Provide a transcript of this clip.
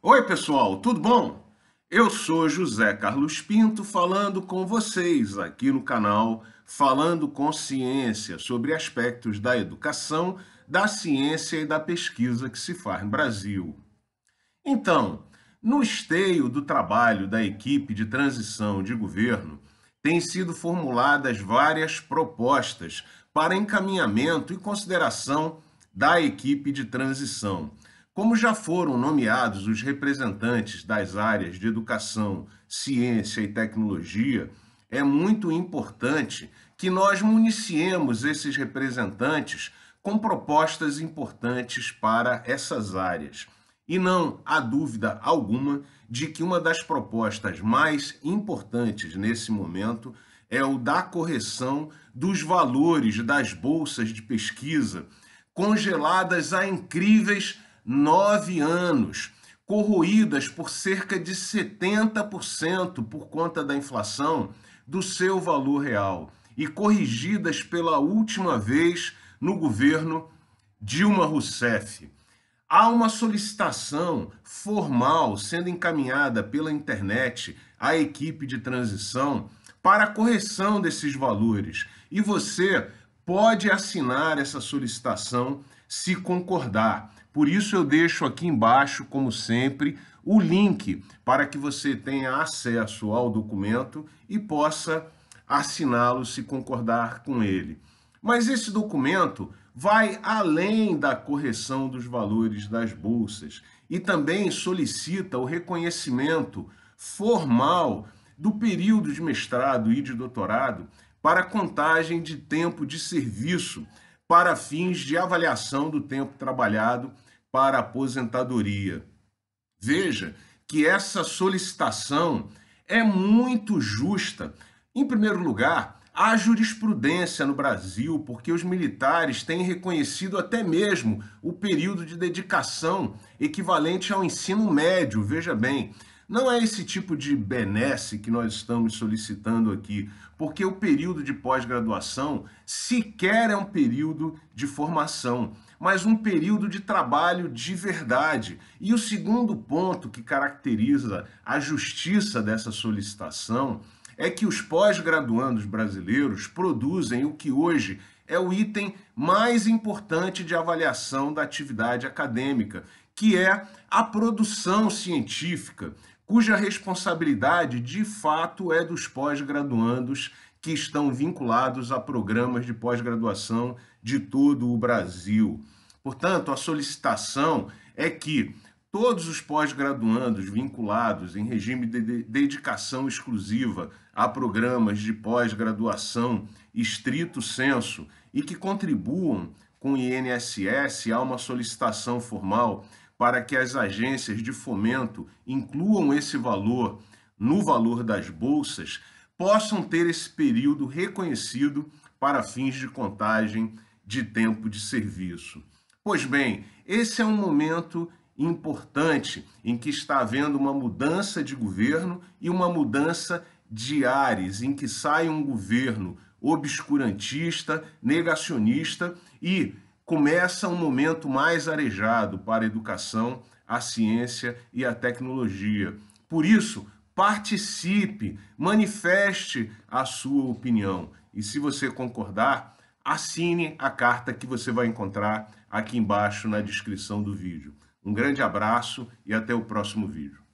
Oi, pessoal, tudo bom? Eu sou José Carlos Pinto falando com vocês aqui no canal Falando com Ciência sobre aspectos da educação, da ciência e da pesquisa que se faz no Brasil. Então, no esteio do trabalho da equipe de transição de governo, têm sido formuladas várias propostas para encaminhamento e consideração da equipe de transição como já foram nomeados os representantes das áreas de educação, ciência e tecnologia, é muito importante que nós municiemos esses representantes com propostas importantes para essas áreas. E não há dúvida alguma de que uma das propostas mais importantes nesse momento é o da correção dos valores das bolsas de pesquisa, congeladas a incríveis nove anos, corroídas por cerca de 70% por conta da inflação do seu valor real e corrigidas pela última vez no governo Dilma Rousseff. Há uma solicitação formal sendo encaminhada pela internet à equipe de transição para a correção desses valores e você pode assinar essa solicitação se concordar. Por isso eu deixo aqui embaixo, como sempre, o link para que você tenha acesso ao documento e possa assiná-lo se concordar com ele. Mas esse documento vai além da correção dos valores das bolsas e também solicita o reconhecimento formal do período de mestrado e de doutorado para contagem de tempo de serviço para fins de avaliação do tempo trabalhado para aposentadoria. Veja que essa solicitação é muito justa. Em primeiro lugar, há jurisprudência no Brasil, porque os militares têm reconhecido até mesmo o período de dedicação equivalente ao ensino médio, veja bem. Não é esse tipo de benesse que nós estamos solicitando aqui, porque o período de pós-graduação sequer é um período de formação, mas um período de trabalho de verdade. E o segundo ponto que caracteriza a justiça dessa solicitação é que os pós-graduandos brasileiros produzem o que hoje é o item mais importante de avaliação da atividade acadêmica, que é a produção científica, cuja responsabilidade de fato é dos pós-graduandos que estão vinculados a programas de pós-graduação de todo o Brasil. Portanto, a solicitação é que todos os pós-graduandos vinculados em regime de dedicação exclusiva a programas de pós-graduação estrito senso e que contribuam com o INSS a uma solicitação formal para que as agências de fomento incluam esse valor no valor das bolsas, possam ter esse período reconhecido para fins de contagem de tempo de serviço. Pois bem, esse é um momento importante em que está havendo uma mudança de governo e uma mudança de ares, em que sai um governo obscurantista, negacionista e começa um momento mais arejado para a educação, a ciência e a tecnologia. Por isso, participe, manifeste a sua opinião. E se você concordar, assine a carta que você vai encontrar aqui embaixo na descrição do vídeo. Um grande abraço e até o próximo vídeo.